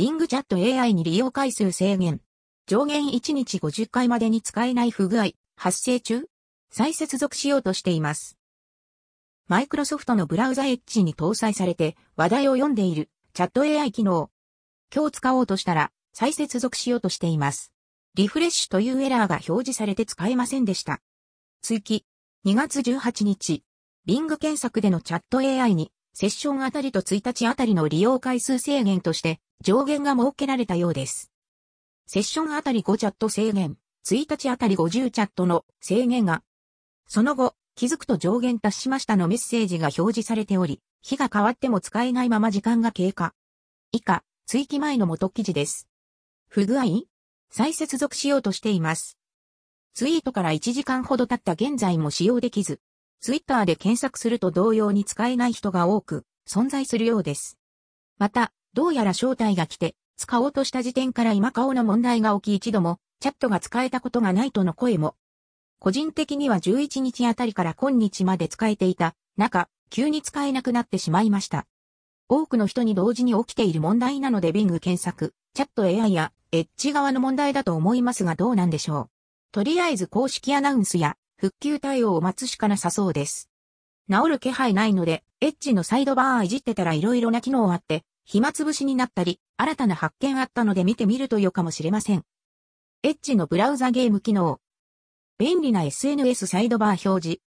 Bing チャット AI に利用回数制限。上限1日50回までに使えない不具合、発生中再接続しようとしています。マイクロソフトのブラウザエッジに搭載されて話題を読んでいるチャット AI 機能。今日使おうとしたら再接続しようとしています。リフレッシュというエラーが表示されて使えませんでした。追記。2月18日、Bing 検索でのチャット AI にセッションあたりと1日あたりの利用回数制限として上限が設けられたようです。セッションあたり5チャット制限、1日あたり50チャットの制限が、その後、気づくと上限達しましたのメッセージが表示されており、日が変わっても使えないまま時間が経過。以下、追記前の元記事です。不具合？再接続しようとしています。ツイートから1時間ほど経った現在も使用できず、ツイッターで検索すると同様に使えない人が多く存在するようです。また、どうやら招待が来て、使おうとした時点から今顔の問題が起き一度も、チャットが使えたことがないとの声も。個人的には11日あたりから今日まで使えていた中、急に使えなくなってしまいました。多くの人に同時に起きている問題なので Bing 検索、チャット AI やエッジ側の問題だと思いますがどうなんでしょう。とりあえず公式アナウンスや復旧対応を待つしかなさそうです。治る気配ないので、エッジのサイドバーいじってたら色々な機能あって、暇つぶしになったり、新たな発見あったので見てみると良かもしれません。エッジのブラウザゲーム機能。便利な SNS サイドバー表示。